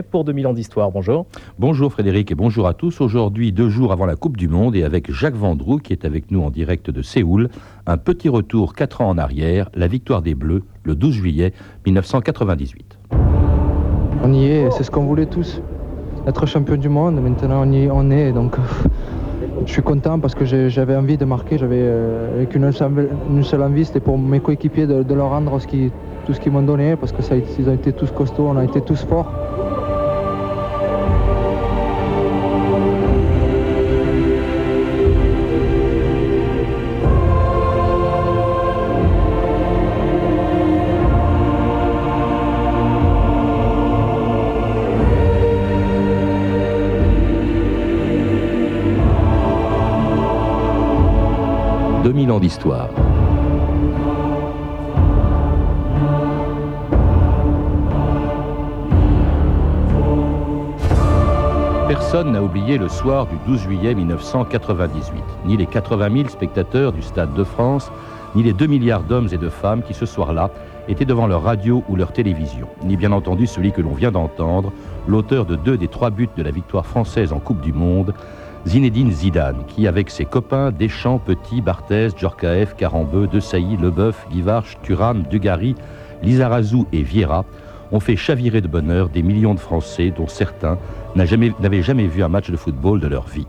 pour 2000 ans d'histoire. Bonjour. Bonjour Frédéric et bonjour à tous. Aujourd'hui, deux jours avant la Coupe du Monde et avec Jacques Vendroux qui est avec nous en direct de Séoul, un petit retour quatre ans en arrière, la victoire des Bleus le 12 juillet 1998. On y est, c'est ce qu'on voulait tous. Être champion du monde, maintenant on y on est, donc je suis content parce que j'avais envie de marquer, j'avais euh, avec une seule, envie, c'était pour mes coéquipiers de, leur rendre tout ce qu'ils m'ont donné, parce que ça, ils ont été tous costauds, on a été tous forts. 2000 ans d'histoire. Personne n'a oublié le soir du 12 juillet 1998, ni les 80 000 spectateurs du Stade de France, ni les 2 milliards d'hommes et de femmes qui ce soir-là étaient devant leur radio ou leur télévision, ni bien entendu celui que l'on vient d'entendre, l'auteur de deux des trois buts de la victoire française en Coupe du Monde, Zinedine Zidane, qui, avec ses copains Deschamps, Petit, Barthez, Djorkaeff, Carambeu, Desailly, Leboeuf, Guivarch, Thuram, Dugarry, Lizarazu et Vieira, ont fait chavirer de bonheur des millions de Français dont certains n'avaient jamais, vu un match de football de leur vie.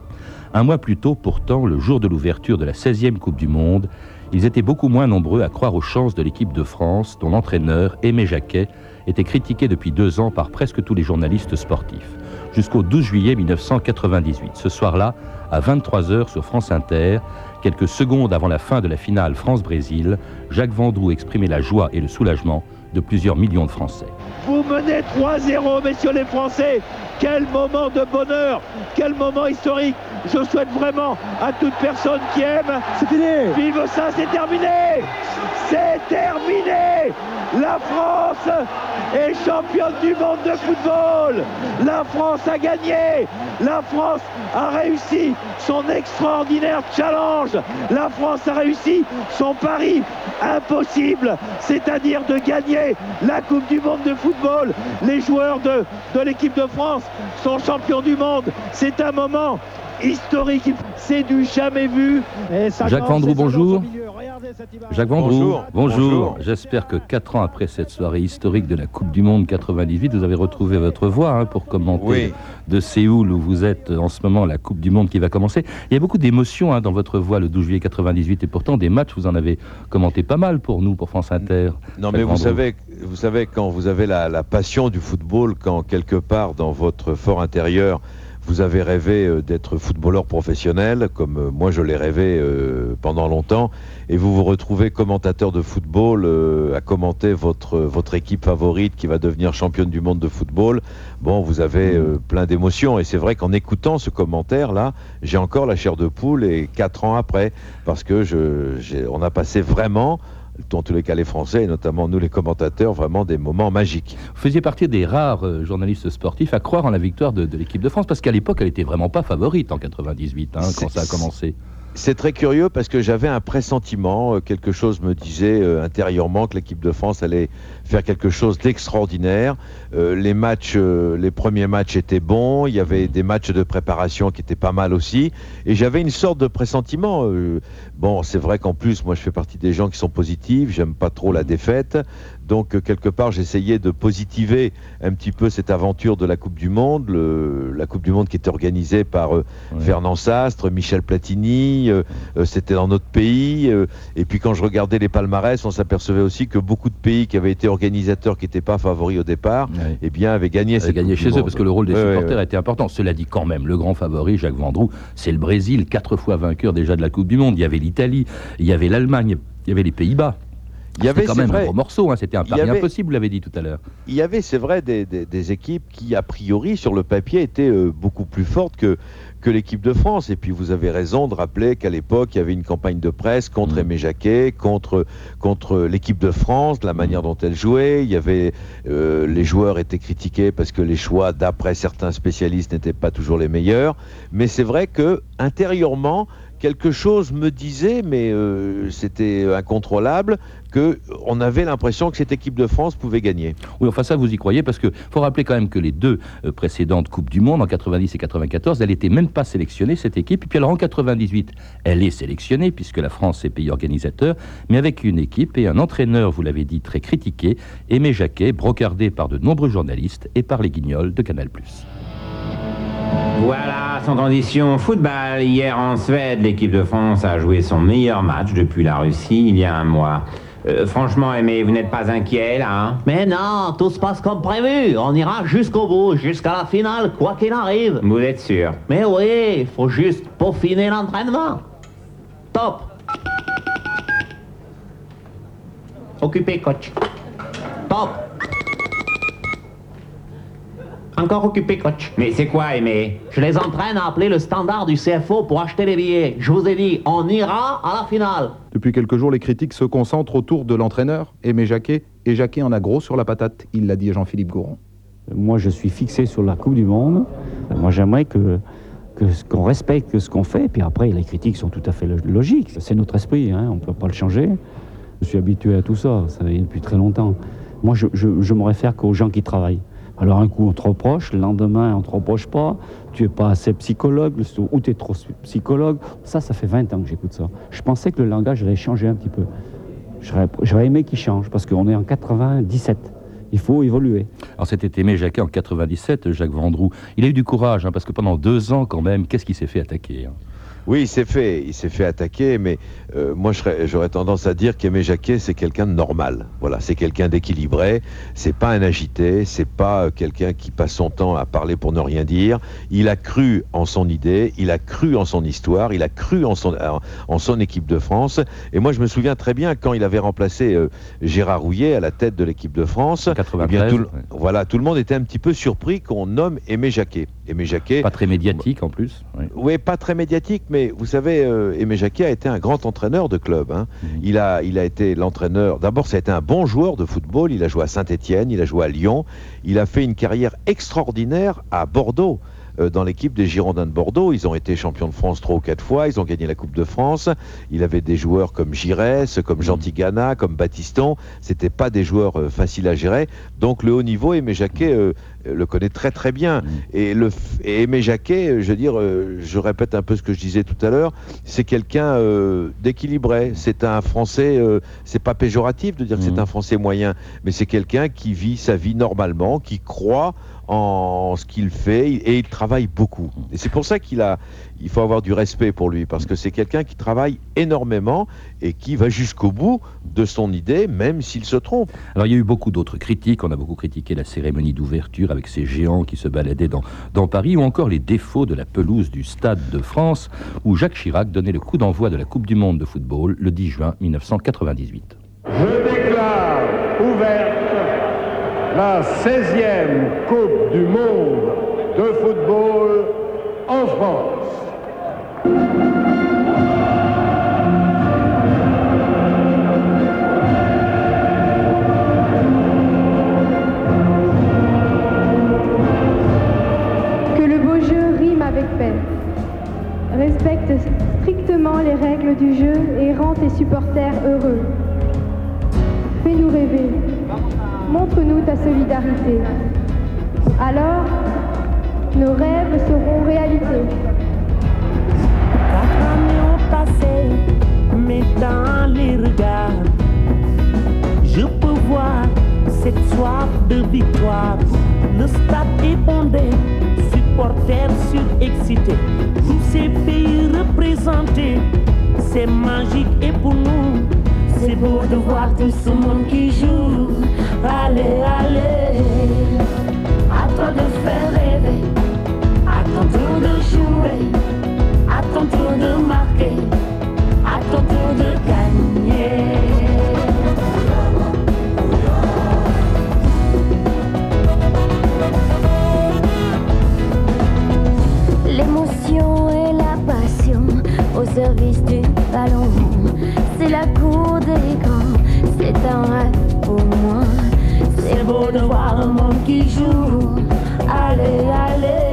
Un mois plus tôt, pourtant, le jour de l'ouverture de la 16e Coupe du Monde, ils étaient beaucoup moins nombreux à croire aux chances de l'équipe de France, dont l'entraîneur, Aimé Jacquet, était critiqué depuis deux ans par presque tous les journalistes sportifs jusqu'au 12 juillet 1998. Ce soir-là, à 23h sur France Inter, quelques secondes avant la fin de la finale France-Brésil, Jacques Vendroux exprimait la joie et le soulagement de plusieurs millions de Français. Vous menez 3-0, messieurs les Français. Quel moment de bonheur, quel moment historique. Je souhaite vraiment à toute personne qui aime. C'est fini. Vive ça, c'est terminé. C'est terminé. La France est championne du monde de football. La France a gagné. La France a réussi son extraordinaire challenge. La France a réussi son pari impossible, c'est-à-dire de gagner la Coupe du monde de football. Les joueurs de, de l'équipe de France sont champions du monde. C'est un moment historique, c'est du jamais vu. Jacques Vendroux, bonjour. Jacques Vendroux, bonjour. J'espère que quatre ans après cette soirée historique de la Coupe du Monde 98, vous avez retrouvé votre voix hein, pour commenter de Séoul où vous êtes en ce moment la Coupe du Monde qui va commencer. Il y a beaucoup d'émotions hein, dans votre voix le 12 juillet 98 et pourtant des matchs, vous en avez commenté pas mal pour nous, pour France Inter. Non mais vous savez, vous savez quand vous avez la passion du football, quand quelque part dans votre fort intérieur, vous avez rêvé euh, d'être footballeur professionnel, comme euh, moi je l'ai rêvé euh, pendant longtemps, et vous vous retrouvez commentateur de football à commenter votre, votre équipe favorite qui va devenir championne du monde de football. Bon, vous avez plein d'émotions, et c'est vrai qu'en écoutant ce commentaire-là, j'ai encore la chair de poule, et quatre ans après, parce que je, on a passé vraiment dans tous les cas les Français, et notamment nous les commentateurs, vraiment des moments magiques. Vous faisiez partie des rares euh, journalistes sportifs à croire en la victoire de, l'équipe de France, parce qu'à l'époque, elle n'était vraiment pas favorite en 98, hein, quand ça a commencé. C'est très curieux parce que j'avais un pressentiment, euh, quelque chose me disait euh, intérieurement que l'équipe de France allait faire quelque chose d'extraordinaire. Euh, les matchs, les premiers matchs étaient bons, il y avait des matchs de préparation qui étaient pas mal aussi, et j'avais une sorte de pressentiment. bon, c'est vrai qu'en plus, moi, je fais partie des gens qui sont positifs, j'aime pas trop la défaite, donc, euh, quelque part, j'essayais de positiver un petit peu cette aventure de la Coupe du Monde, la Coupe du Monde qui était organisée par euh, Fernand Sastre, Michel Platini, euh, c'était dans notre pays. et puis, quand je regardais les palmarès, on s'apercevait aussi que beaucoup de pays qui avaient été organisateurs, qui n'étaient pas favoris au départ, eh bien, avaient gagné cette gagné chez eux, parce que le rôle des supporters était important. Cela dit, quand même, le grand favori, Jacques Vendroux, c'est le Brésil, quatre fois vainqueur déjà de la Coupe du Monde. Il y avait l'Italie, il y avait l'Allemagne, il y avait les Pays-Bas. Il y avait quand même un gros morceau, hein, c'était un pari impossible, vous l'avez dit tout à l'heure. Il y avait, c'est vrai, des, équipes qui, a priori, sur le papier, étaient euh, beaucoup plus fortes que, que l'équipe de France. Et puis vous avez raison de rappeler qu'à l'époque, il y avait une campagne de presse contre mm. Aimé Jacquet, contre, contre l'équipe de France, la manière dont elle jouait. Il y avait, euh, les joueurs étaient critiqués parce que les choix, d'après certains spécialistes, n'étaient pas toujours les meilleurs. Mais c'est vrai que intérieurement, quelque chose me disait, mais euh, c'était incontrôlable, qu'on avait l'impression que cette équipe de France pouvait gagner. Oui, enfin ça, vous y croyez, parce qu'il faut rappeler quand même que les deux euh, précédentes Coupes du Monde, en 90 et 94, elle n'était même pas sélectionnée, cette équipe. Et puis alors en 98, elle est sélectionnée, puisque la France est pays organisateur, mais avec une équipe et un entraîneur, vous l'avez dit, très critiqué, Aimé Jacquet, brocardé par de nombreux journalistes et par les guignols de Canal+. Voilà, sans condition football. Hier en Suède, l'équipe de France a joué son meilleur match depuis la Russie il y a un mois. Euh, franchement, Aimé, vous n'êtes pas inquiet là hein? Mais non, tout se passe comme prévu. On ira jusqu'au bout, jusqu'à la finale, quoi qu'il arrive. Vous êtes sûr? Mais oui, il faut juste peaufiner l'entraînement. Top. Occupé, coach. Top. Encore occupé, coach. Mais c'est quoi, Aimé? Je les entraîne à appeler le standard du CFO pour acheter les billets. Je vous ai dit, on ira à la finale. Depuis quelques jours, les critiques se concentrent autour de l'entraîneur, Aimé Jacquet. Et Jacquet en a gros sur la patate, il l'a dit à Jean-Philippe Gouron. Moi, je suis fixé sur la Coupe du Monde. Moi, j'aimerais que qu'on respecte ce qu'on fait. Puis après, les critiques sont tout à fait logiques. C'est notre esprit, hein, on ne peut pas le changer. Je suis habitué à tout ça, ça vient depuis très longtemps. Moi, je, je, je me réfère qu'aux gens qui travaillent. Alors un coup on te reproche, le lendemain on te reproche pas, tu es pas assez psychologue, ou tu es trop psychologue. Ça, ça fait 20 ans que j'écoute ça. Je pensais que le langage allait changer un petit peu. J'aurais aimé qu'il change, parce qu'on est en 97. Il faut évoluer. Alors c'était Aimé Jacquet en 97, Jacques Vendroux. Il a eu du courage, hein, parce que pendant deux ans quand même, qu'est-ce qu'il s'est fait attaquer hein? Oui, il s'est fait, il s'est fait attaquer, mais euh, moi j'aurais tendance à dire qu'Aimé Jacquet c'est quelqu'un de normal. Voilà, c'est quelqu'un d'équilibré. C'est pas un agité, c'est pas euh, quelqu'un qui passe son temps à parler pour ne rien dire. Il a cru en son idée, il a cru en son histoire, il a cru en son en son équipe de France. Et moi je me souviens très bien quand il avait remplacé euh, Gérard Rouillet à la tête de l'équipe de France. 93, tout, Voilà, tout le monde était un petit peu surpris qu'on nomme Aimé Jacquet. Aimé Jacquet. Pas très médiatique en plus. Oui, pas très médiatique, mais vous savez, euh, Aimé Jacquet a été un grand entraîneur de club. Hein. Mhm. Il, a, il a été l'entraîneur. D'abord, ça a été un bon joueur de football. Il a joué à Saint-Etienne, il a joué à Lyon. Il a fait une carrière extraordinaire à Bordeaux. Euh, dans l'équipe des Girondins de Bordeaux. Ils ont été champions de France trois ou quatre fois, ils ont gagné la Coupe de France. Il avait des joueurs comme Giresse, comme Jean Tigana, comme Baptiston. C'était pas des joueurs euh, faciles à gérer. Donc le haut niveau, Aimé Jacquet euh, le connaît très très bien. Mm. Et, le, et Aimé Jacquet, je veux dire, je répète un peu ce que je disais tout à l'heure, c'est quelqu'un d'équilibré. C'est un Français, c'est pas péjoratif de dire que c'est mm. un Français moyen, mais c'est quelqu'un qui vit sa vie normalement, qui croit en ce qu'il fait et il travaille beaucoup. Et c'est pour ça qu'il a, il faut avoir du respect pour lui parce que c'est quelqu'un qui travaille énormément et qui va jusqu'au bout de son idée, même s'il se trompe. Alors il y a eu beaucoup d'autres critiques. On a beaucoup critiqué la cérémonie d'ouverture avec ces géants qui se baladaient dans, dans Paris ou encore les défauts de la pelouse du Stade de France où Jacques Chirac donnait le coup d'envoi de la Coupe du Monde de football le 10 juin 1998. Je déclare ouverte la 16e Coupe du Monde de football en France. Que le beau jeu rime avec paix. Respecte strictement les règles du jeu et rend tes supporters heureux. Fais-nous rêver. Montre-nous ta solidarité. Alors, nos rêves seront réalité. passé, mais dans les regards, je peux voir cette soif de victoire. Le stade est bondé, supporters surexcités, tous ces pays représentés, c'est magique et pour nous. C'est beau de voir tout ce monde qui joue. Allez, allez, à toi de faire rêver, à ton tour de jouer, à ton tour de marquer, à ton tour de gagner. L'émotion et la passion au service du ballon, c'est la cour des grands, c'est un rêve pour moi. C'est beau de voir un monde qui joue. Allez, allez,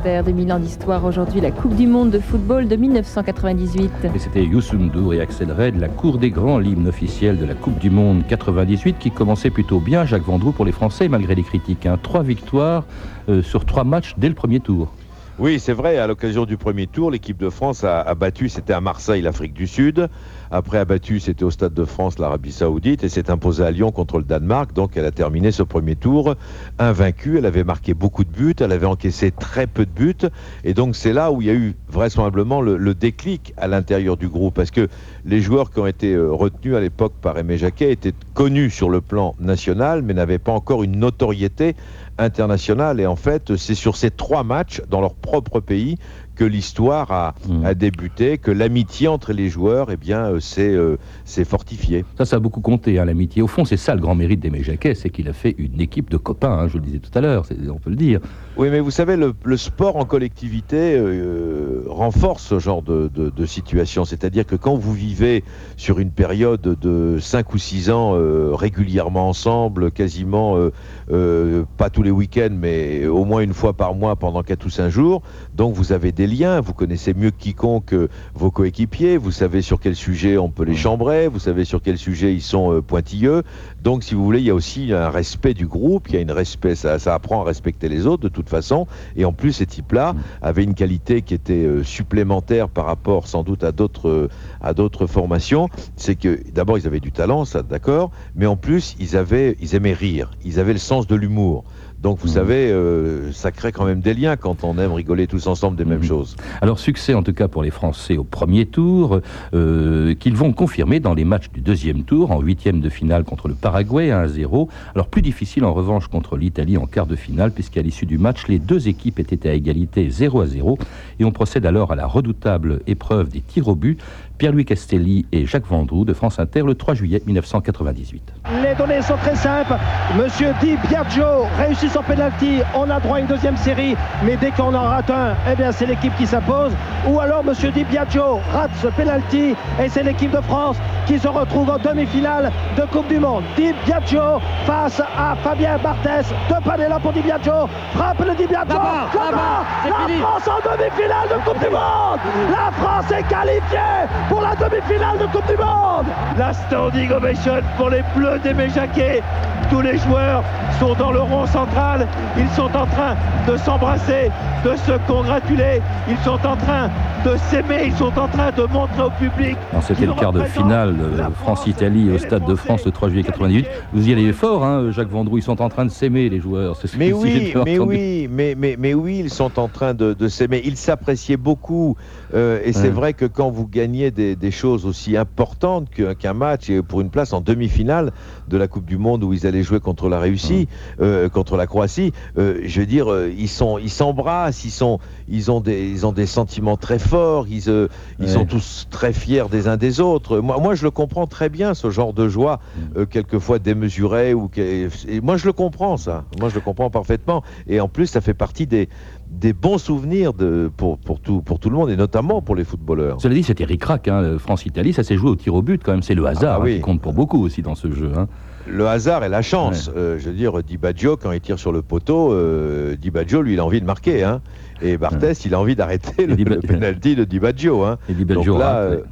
Inter, 2000 ans d'histoire aujourd'hui, la Coupe du Monde de football de 1998. Et c'était Youssou N'Dour et Axel Red, la cour des grands, l'hymne officiel de la Coupe du Monde 98, qui commençait plutôt bien, Jacques Vendroux, pour les Français, malgré les critiques. Hein. Trois victoires euh, sur trois matchs dès le premier tour. Oui, c'est vrai, à l'occasion du premier tour, l'équipe de France a, a battu, c'était à Marseille, l'Afrique du Sud. Après a battu, c'était au Stade de France, l'Arabie Saoudite, et s'est imposée à Lyon contre le Danemark. Donc elle a terminé ce premier tour invaincue. Elle avait marqué beaucoup de buts, elle avait encaissé très peu de buts. Et donc c'est là où il y a eu vraisemblablement le, le déclic à l'intérieur du groupe. Parce que les joueurs qui ont été euh, retenus à l'époque par Aimé Jacquet étaient connus sur le plan national, mais n'avaient pas encore une notoriété internationale. Et en fait, c'est sur ces trois matchs dans leur propre pays que l'histoire a, Mm. a débuté, que l'amitié entre les joueurs, eh bien, euh, s'est euh, fortifiée. Ça, ça a beaucoup compté, hein, l'amitié. Au fond, c'est ça le grand mérite d'Aimé Jacquet, c'est qu'il a fait une équipe de copains, hein, je le disais tout à l'heure, on peut le dire. Oui, mais vous savez, le, le sport en collectivité euh, renforce ce genre de, de- de situation. C'est-à-dire que quand vous vivez sur une période de 5 ou 6 ans euh, régulièrement ensemble, quasiment, pas tous les week-ends, mais au moins une fois par mois pendant 4 ou 5 jours, donc vous avez des liens, vous connaissez mieux que quiconque euh, vos coéquipiers, vous savez sur quel sujet on peut les chambrer, vous savez sur quel sujet ils sont euh, pointilleux. Donc, si vous voulez, il y a aussi un respect du groupe, il y a une respect, ça, ça apprend à respecter les autres de toute façon. Et en plus, ces types-là avaient une qualité qui était euh, supplémentaire par rapport sans doute à d'autres à d'autres formations. C'est que d'abord, ils avaient du talent, ça, d'accord, mais en plus, ils avaient, ils aimaient rire, ils avaient le sens de l'humour. Donc, vous savez, euh, ça crée quand même des liens quand on aime rigoler tous ensemble des mêmes choses. Alors succès en tout cas pour les Français au premier tour, euh, qu'ils vont confirmer dans les matchs du deuxième tour, en huitième de finale contre le Paraguay 1 à 0. Alors plus difficile en revanche contre l'Italie en quart de finale, puisqu'à l'issue du match, les deux équipes étaient à égalité 0 à 0. Et on procède alors à la redoutable épreuve des tirs au but. Pierre-Louis Castelli et Jacques Vendroux de France Inter le 3 juillet 1998. Les données sont très simples. Monsieur Di Biagio réussit son penalty. On a droit à une deuxième série. Mais dès qu'on en rate un, eh bien, c'est l'équipe qui s'impose. Ou alors Monsieur Di Biagio rate ce penalty. Et c'est l'équipe de France qui se retrouve en demi-finale de Coupe du Monde. Di Biagio face à Fabien Barthez. Deux panels là pour Di Biagio. Frappe le Di Biagio. Là-bas, là-bas, c'est La fini. France en demi-finale de Coupe du Monde. La France est qualifiée pour la demi-finale de Coupe du Monde. La standing ovation pour les Bleus d'Aimé Jacquet. Tous les joueurs sont dans le rond central. Ils sont en train de s'embrasser, de se congratuler. Ils sont en train de s'aimer. Ils sont en train de montrer au public. Non, C'était le quart de finale euh, France-Italie au Stade de France le 3 juillet 98. Vous y allez fort, hein, Jacques Vendroux. Ils sont en train de s'aimer, les joueurs. C'est ce Mais que oui, mais entendu. oui, mais, mais, mais oui, ils sont en train de, de s'aimer. Ils s'appréciaient beaucoup. euh, et c'est Ouais. vrai que quand vous gagnez des, des choses aussi importantes qu'un match et pour une place en demi-finale de la Coupe du Monde où ils allaient jouer contre la Russie, euh, contre la Croatie, euh, je veux dire, euh, ils sont, ils s'embrassent, ils sont, ils ont des, ils ont des sentiments très forts. Ils, ils Ouais. sont tous très fiers des uns des autres. Moi, moi, je le comprends très bien ce genre de joie, euh, quelquefois démesurée ou et moi, je le comprends ça. Moi, je le comprends parfaitement. Et en plus, ça fait partie des des bons souvenirs de, pour, pour, tout, pour tout le monde, et notamment pour les footballeurs. Cela dit, c'était ric-rac, hein, France-Italie, ça s'est joué au tir au but quand même. C'est le hasard Ah hein, qui compte pour beaucoup aussi dans ce jeu. hein. Le hasard et la chance. Euh, je veux dire, Di Baggio, quand il tire sur le poteau, euh, Di Baggio, lui, il a envie de marquer. Hein. Et Barthès, il a envie d'arrêter le, le penalty de Di Baggio. Hein. Di Baggio Donc là, rate, euh,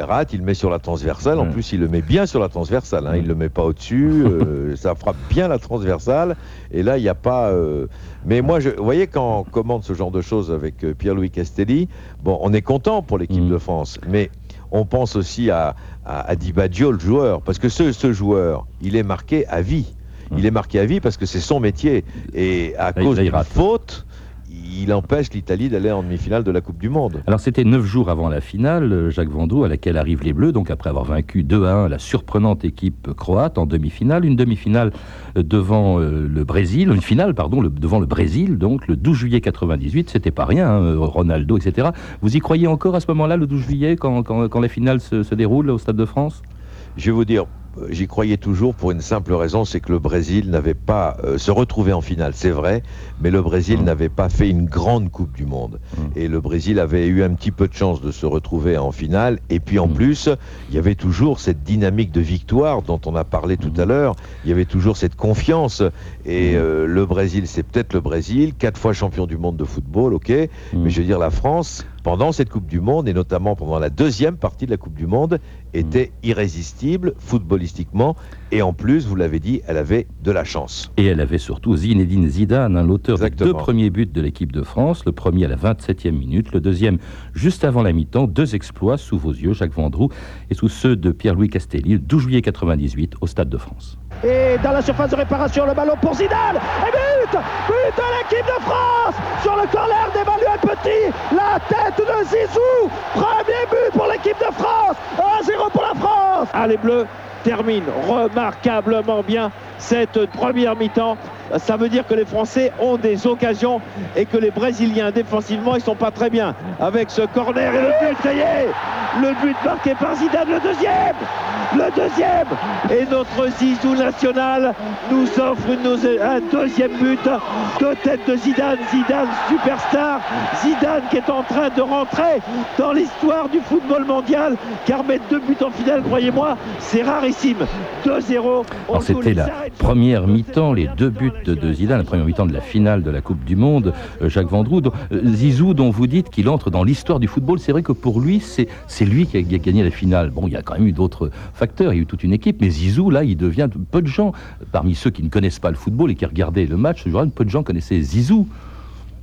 rate, il le met sur la transversale. En Ouais. plus, il le met bien sur la transversale. Hein. Il le met pas au-dessus. euh, ça frappe bien la transversale. Et là, il n'y a pas. euh, Mais moi, je... vous voyez, quand on commande ce genre de choses avec euh, Pierre-Louis Castelli, bon, on est content pour l'équipe de France. Mais on pense aussi à, à, à Di Baggio, le joueur. Parce que ce, ce joueur, il est marqué à vie. Il est marqué à vie parce que c'est son métier. Et à Là, cause d'une faute, il empêche l'Italie d'aller en demi-finale de la Coupe du Monde. Alors c'était neuf jours avant la finale, Jacques Vendroux, à laquelle arrivent les Bleus, donc après avoir vaincu 2 à 1 la surprenante équipe croate en demi-finale, une demi-finale devant euh, le Brésil, une finale pardon, le- devant le Brésil, donc le 12 juillet 98, c'était pas rien, hein, euh, Ronaldo, etc. Vous y croyez encore à ce moment-là, le 12 juillet, quand, quand- quand la finale se, se déroule au Stade de France? Je vais vous dire, j'y croyais toujours pour une simple raison, c'est que le Brésil n'avait pas euh, se retrouvé en finale, c'est vrai, mais le Brésil Mmh. n'avait pas fait une grande Coupe du Monde. Et le Brésil avait eu un petit peu de chance de se retrouver en finale. Et puis Mmh. en plus, il y avait toujours cette dynamique de victoire dont on a parlé tout à l'heure. Il y avait toujours cette confiance. Mmh. Et euh, le Brésil, c'est peut-être le Brésil, quatre fois champion du monde de football, ok. Mmh. Mais je veux dire, la France, pendant cette Coupe du Monde, et notamment pendant la deuxième partie de la Coupe du Monde, était irrésistible footballistiquement. Et en plus, vous l'avez dit, elle avait de la chance. Et elle avait surtout Zinedine Zidane, hein, l'auteur des deux premiers buts de l'équipe de France, le premier à la 27e minute, le deuxième juste avant la mi-temps, deux exploits sous vos yeux, Jacques Vendroux, et sous ceux de Pierre-Louis Castelli, le 12 juillet 98 au Stade de France. Et dans la surface de réparation, le ballon pour Zidane. Et but But de l'équipe de France Sur le corner d'Emmanuel La tête de Zizou Premier but pour l'équipe de France 1-0 pour la France Ah, les Bleus terminent remarquablement bien cette première mi-temps. Ça veut dire que les Français ont des occasions et que les Brésiliens défensivement ils sont pas très bien. Avec ce corner et le but, ça y est Le but marqué par Zidane, le deuxième Le deuxième Et notre Zizou national nous offre une- un deuxième but de tête de Zidane. Zidane superstar. Zidane qui est en train de rentrer dans l'histoire du football mondial. Car mettre deux buts en finale, croyez-moi, c'est rarissime. 2-0. On Alors joue c'était la première mi-temps, les deux buts de, de Zidane, la première mi-temps de la finale de la Coupe du Monde, euh, Jacques Vendroux. dont- euh, Zizou, dont vous dites qu'il entre dans l'histoire du football, c'est vrai que pour lui, c'est c'est lui qui a, qui a gagné la finale. Bon, il y a quand même eu d'autres il y a eu toute une équipe, mais Zizou, là, il devient peu de gens, parmi ceux qui ne connaissent pas le football et qui regardaient le match, ce jour-là, peu de gens connaissaient Zizou.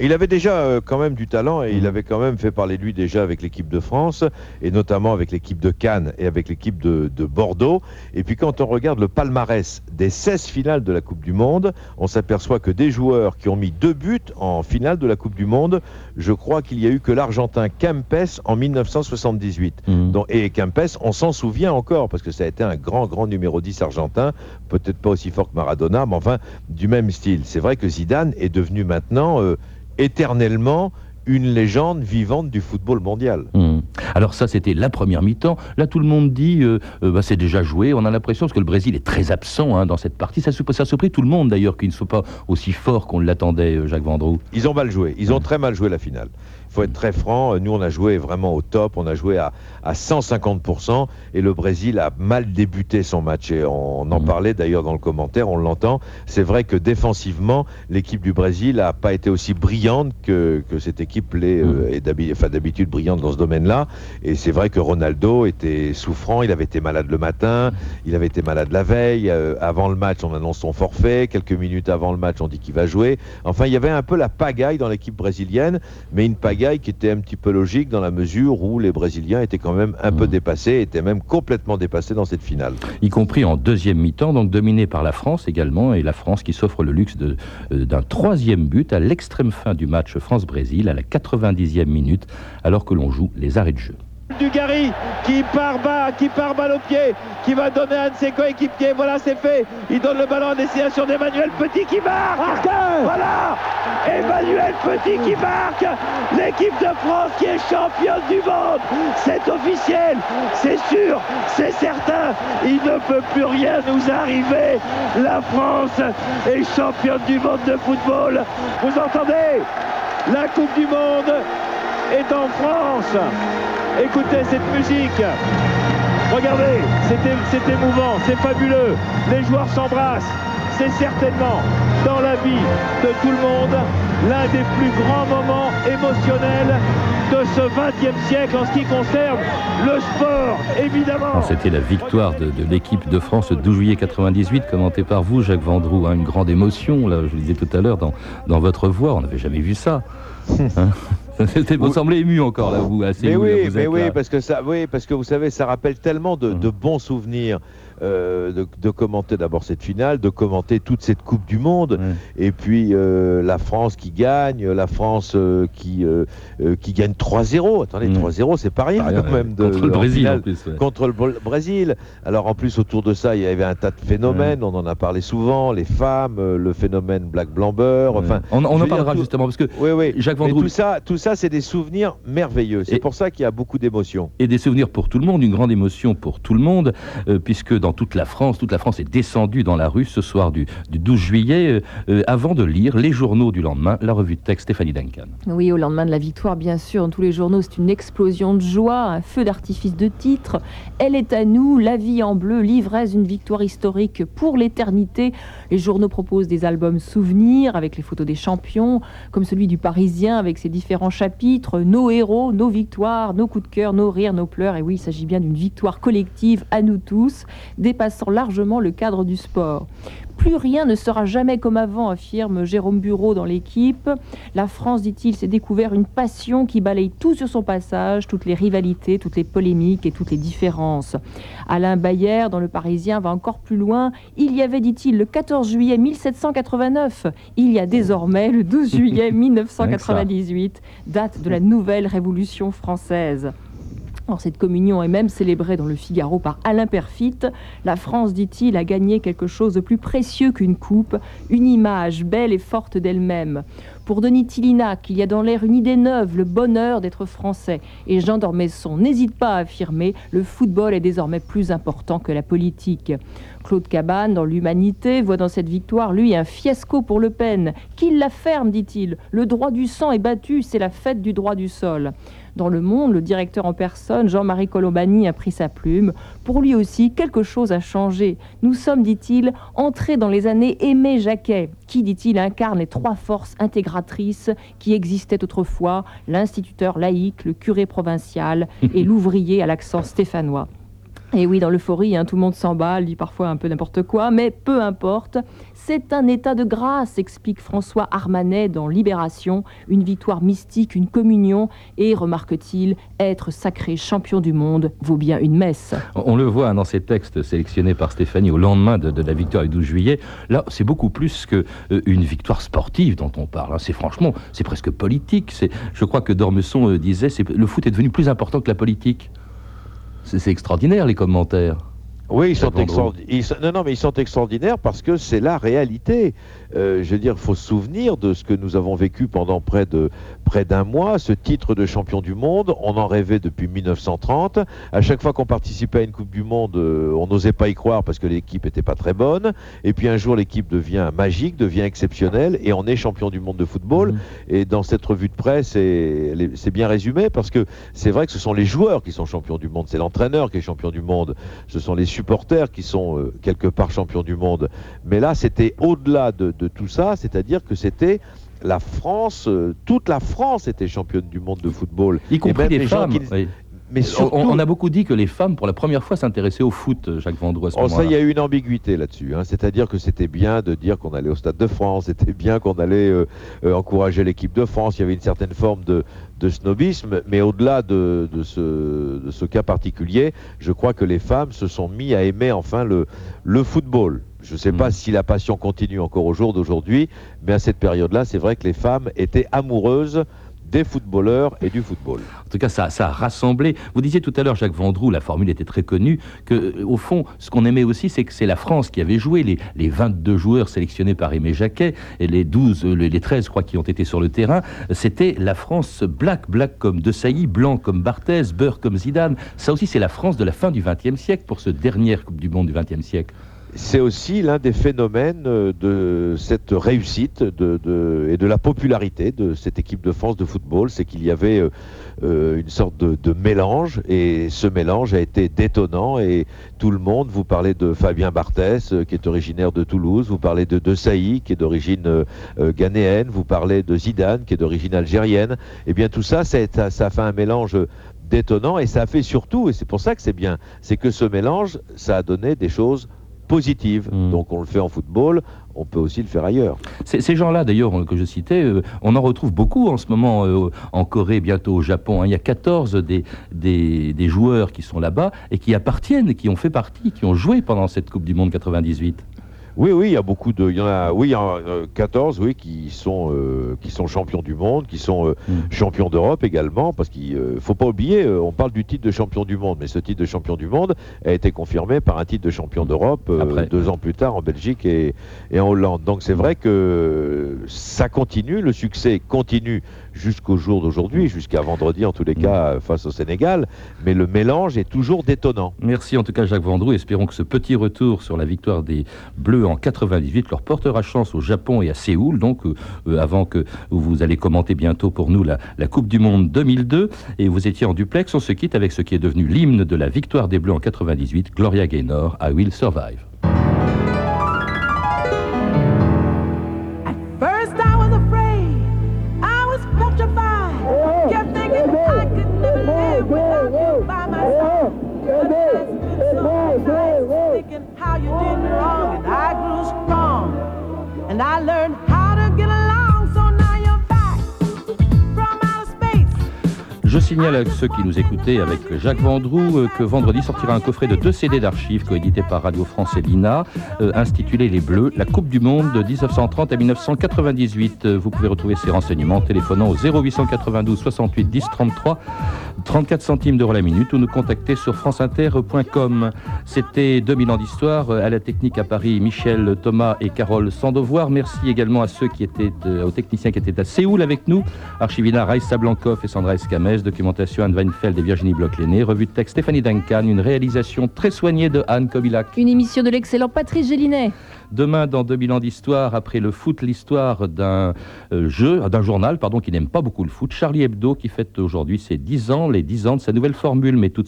Il avait déjà euh, quand même du talent et il avait quand même fait parler de lui déjà avec l'équipe de France et notamment avec l'équipe de Cannes et avec l'équipe de, de Bordeaux. Et puis quand on regarde le palmarès des 16 finales de la Coupe du Monde, on s'aperçoit que des joueurs qui ont mis deux buts en finale de la Coupe du Monde, je crois qu'il y a eu que l'Argentin Kempes en 1978. Donc- et Kempes, on s'en souvient encore parce que ça a été un grand, grand numéro 10 argentin, peut-être pas aussi fort que Maradona, mais enfin du même style. C'est vrai que Zidane est devenu maintenant euh, éternellement une légende vivante du football mondial. Hum. Alors ça, c'était la première mi-temps. Là, tout le monde dit, euh, euh, bah, c'est déjà joué. On a l'impression, parce que le Brésil est très absent hein, dans cette partie. Ça, ça surpris tout le monde, d'ailleurs, qu'il ne soit pas aussi fort qu'on l'attendait, euh, Jacques Vendroux. Ils ont mal joué, ils ont très mal joué la finale. Il faut être très franc, nous on a joué vraiment au top, on a joué à, à 150% et le Brésil a mal débuté son match et on en parlait d'ailleurs dans le commentaire, on l'entend. C'est vrai que défensivement, l'équipe du Brésil n'a pas été aussi brillante que, que cette équipe l'est, euh, est enfin, d'habitude brillante dans ce domaine-là. Et c'est vrai que Ronaldo était souffrant, il avait été malade le matin, il avait été malade la veille, euh, avant le match on annonce son forfait, quelques minutes avant le match on dit qu'il va jouer. Enfin il y avait un peu la pagaille dans l'équipe brésilienne, mais une pagaille qui était un petit peu logique dans la mesure où les Brésiliens étaient quand même un peu dépassés, étaient même complètement dépassés dans cette finale. Y compris en deuxième mi-temps, donc dominé par la France également, et la France qui s'offre le luxe euh, d'un troisième but à l'extrême fin du match France-Brésil, à la 90e minute, alors que l'on joue les arrêts de jeu. Dugarry qui part bas, qui part balle au pied, qui va donner à un de ses coéquipiers. Voilà, c'est fait. Il donne le ballon en destination d'Emmanuel Petit qui marque. Voilà, Emmanuel Petit qui marque. L'équipe de France qui est championne du monde. C'est officiel, c'est sûr, c'est certain. Il ne peut plus rien nous arriver. La France est championne du monde de football. Vous entendez? La Coupe du Monde est en France. Écoutez cette musique. Regardez, c'est émouvant, c'est fabuleux. Les joueurs s'embrassent. C'est certainement dans la vie de tout le monde l'un des plus grands moments émotionnels de ce 20e siècle en ce qui concerne le sport, évidemment. C'était la victoire de, de l'équipe de France le 12 juillet 98, commentée par vous, Jacques Vendroux. hein, une grande émotion, là, je le disais tout à l'heure, dans, dans votre voix. On n'avait jamais vu ça. Hein C'était- vous semblez ému encore, là, vous, assez Mais là, oui, vous mais oui, là. parce que ça, oui, parce que vous savez, ça rappelle tellement de, de bons souvenirs euh, de, de commenter d'abord cette finale, de commenter toute cette Coupe du Monde, et puis euh, la France qui gagne, la France euh, qui qui gagne 3-0. Attendez, 3-0, c'est pas rien quand même. De, contre le Brésil, finale, en plus, ouais. Contre le Br- Brésil. Alors en plus autour de ça, il y avait un tas de phénomènes. On en a parlé souvent, les femmes, le phénomène Black Blamber. Enfin, On, en parlera tout- justement, parce que Oui, oui. Jacques Vendroux, tout ça, tout ça, c'est des souvenirs merveilleux. C'est pour ça qu'il y a beaucoup d'émotions. et des souvenirs pour tout le monde, une grande émotion pour tout le monde, puisque dans toute la France. Toute la France est descendue dans la rue ce soir du, du 12 juillet, euh, euh, avant de lire les journaux du lendemain, la revue de texte Stéphanie Duncan. Oui, au lendemain de la victoire, bien sûr, dans tous les journaux, c'est une explosion de joie, un feu d'artifice de titres. Elle est à nous, la vie en bleu, l'ivresse d'une victoire historique pour l'éternité. Les journaux proposent des albums souvenirs avec les photos des champions, comme celui du Parisien avec ses différents chapitres, nos héros, nos victoires, nos coups de cœur, nos rires, nos pleurs. Et oui, il s'agit bien d'une victoire collective à nous tous, dépassant largement le cadre du sport. Plus rien ne sera jamais comme avant, affirme Jérôme Bureau dans l'équipe. La France, dit-il, s'est découvert une passion qui balaye tout sur son passage, toutes les rivalités, toutes les polémiques et toutes les différences. Alain Bayer, dans Le Parisien, va encore plus loin. Il y avait, dit-il, le 14 juillet 1789. Il y a désormais le 12 juillet 1998, date de la nouvelle Révolution française. Cette communion est même célébrée dans le Figaro par Alain Perfit. La France, dit-il, a gagné quelque chose de plus précieux qu'une coupe, une image belle et forte d'elle-même. Pour Denis Tillinac, il y a dans l'air une idée neuve, le bonheur d'être français. Et Jean d'Ormesson n'hésite pas à affirmer le football est désormais plus important que la politique. Claude Cabane, dans l'Humanité, voit dans cette victoire, lui, un fiasco pour Le Pen. Qu'il la ferme, dit-il. Le droit du sang est battu, c'est la fête du droit du sol. Dans le monde, le directeur en personne, Jean-Marie Colombani, a pris sa plume. Pour lui aussi, quelque chose a changé. Nous sommes, dit-il, entrés dans les années Aimé Jacquet, qui, dit-il, incarne les trois forces intégratrices qui existaient autrefois, l'instituteur laïque, le curé provincial et l'ouvrier à l'accent stéphanois. Et oui, dans l'euphorie, hein, tout le monde s'emballe, dit parfois un peu n'importe quoi, mais peu importe. C'est un état de grâce, explique François Armanet dans Libération, une victoire mystique, une communion, et, remarque-t-il, être sacré champion du monde vaut bien une messe. On le voit hein, dans ces textes sélectionnés par Stéphanie au lendemain de, la victoire du 12 juillet. Là, c'est beaucoup plus qu'une une victoire sportive dont on parle. hein. C'est franchement, c'est presque politique. Je crois que Dormesson euh, disait, le foot est devenu plus important que la politique. C'est extraordinaire les commentaires. Oui, ils sont, Jacques Vendroux. extraordi- ils sont- non, non, mais ils sont extraordinaires parce que c'est la réalité. Euh, je veux dire, il faut se souvenir de ce que nous avons vécu pendant près de près d'un mois. Ce titre de champion du monde, on en rêvait depuis 1930. À chaque fois qu'on participait à une Coupe du Monde, euh, on n'osait pas y croire parce que l'équipe n'était pas très bonne. Et puis un jour, l'équipe devient magique, devient exceptionnelle, et on est champion du monde de football. Et dans cette revue de presse, c'est bien résumé parce que c'est vrai que ce sont les joueurs qui sont champions du monde, c'est l'entraîneur qui est champion du monde, ce sont les supporters qui sont euh, quelque part champions du monde. Mais là, c'était au-delà de, de tout ça, c'est-à-dire que c'était la France, euh, toute la France était championne du monde de football. Y compris les, gens femmes. qui- oui. Mais On- surtout, on, on a beaucoup dit que les femmes, pour la première fois, s'intéressaient au foot, euh, Jacques Vendroux, Oh, ça, il y a eu une ambiguïté là-dessus. hein. C'est-à-dire que c'était bien de dire qu'on allait au Stade de France, c'était bien qu'on allait euh, euh, encourager l'équipe de France. Il y avait une certaine forme de, de snobisme, mais au-delà de, de ce, de ce cas particulier, je crois que les femmes se sont mis à aimer enfin le, le football. Je ne sais pas si la passion continue encore au jour d'aujourd'hui, mais à cette période-là, c'est vrai que les femmes étaient amoureuses des footballeurs et du football. En tout cas, ça, ça a rassemblé. Vous disiez tout à l'heure, Jacques Vendroux, la formule était très connue, que euh, au fond, ce qu'on aimait aussi, c'est que c'est la France qui avait joué. Les, les 22 joueurs sélectionnés par Aimé Jacquet, et les 12, euh, les les 13, je crois, qui ont été sur le terrain, c'était la France black, black comme De Sailly, blanc comme Barthez, beurre comme Zidane. Ça aussi, c'est la France de la fin du XXe siècle pour ce dernière Coupe du Monde du XXe siècle. C'est aussi l'un des phénomènes euh, de cette réussite et de la popularité de cette équipe de France de football, c'est qu'il y avait euh, euh, une sorte de, mélange et ce mélange a été détonnant et tout le monde, vous parlez de Fabien Barthès qui est originaire de Toulouse, vous parlez de De qui est d'origine ghanéenne, vous parlez de Zidane qui est d'origine algérienne, et bien tout ça, ça, ça a fait un mélange détonnant et ça a fait surtout, et c'est pour ça que c'est bien, c'est que ce mélange, ça a donné des choses positives. Donc on le fait en football, on peut aussi le faire ailleurs. Ces, ces gens-là, d'ailleurs, euh, que je citais, euh, on en retrouve beaucoup en ce moment euh, en Corée, bientôt au Japon. hein. Il y a 14 des, des, des joueurs qui sont là-bas et qui appartiennent, qui ont fait partie, qui ont joué pendant cette Coupe du Monde 98. Oui, oui, il y a beaucoup de. Il y en a, oui, il y en a euh, 14, oui, qui sont, euh, qui sont champions du monde, qui sont euh, Mm. champions d'Europe également, parce qu'il ne faut pas oublier, on parle du titre de champion du monde, mais ce titre de champion du monde a été confirmé par un titre de champion d'Europe deux ans plus tard en Belgique et, et en Hollande. Donc c'est vrai que ça continue, le succès continue jusqu'au jour d'aujourd'hui, jusqu'à vendredi en tous les cas face au Sénégal, mais le mélange est toujours détonnant. Merci en tout cas Jacques Vendroux. Espérons que ce petit retour sur la victoire des Bleus en 98 leur portera chance au Japon et à Séoul, donc euh, euh, avant que vous allez commenter bientôt pour nous la, Coupe du Monde 2002. Et vous étiez en duplex. On se quitte avec ce qui est devenu l'hymne de la victoire des Bleus en 98, Gloria Gaynor, I Will Survive. Je signale à ceux qui nous écoutaient avec Jacques Vendroux euh, que vendredi sortira un coffret de deux CD d'archives coédité par Radio France et l'INA, euh, intitulé Les Bleus, la Coupe du Monde de 1930 à 1998. Euh, Vous pouvez retrouver ces renseignements en téléphonant au 0892 68 10 33, 34 centimes d'euros la minute ou nous contacter sur franceinter.com. C'était 2000 ans d'histoire. À la technique à Paris, Michel Thomas et Carole Sandovoir. Merci également à ceux qui étaient, aux techniciens qui étaient à Séoul avec nous. Archivina Raïssa Blancoff et Sandra Escamez, documentation Anne Weinfeld et Virginie Bloch-Lenné, revue de texte Stéphanie Duncan, une réalisation très soignée de Anne Kobilac. Une émission de l'excellent Patrice Gélinet. Demain, dans 2000 ans d'histoire, après le foot, l'histoire d'un euh, jeu, d'un journal, pardon, qui n'aime pas beaucoup le foot, Charlie Hebdo, qui fête aujourd'hui ses 10 ans, les 10 ans de sa nouvelle formule, mais tout de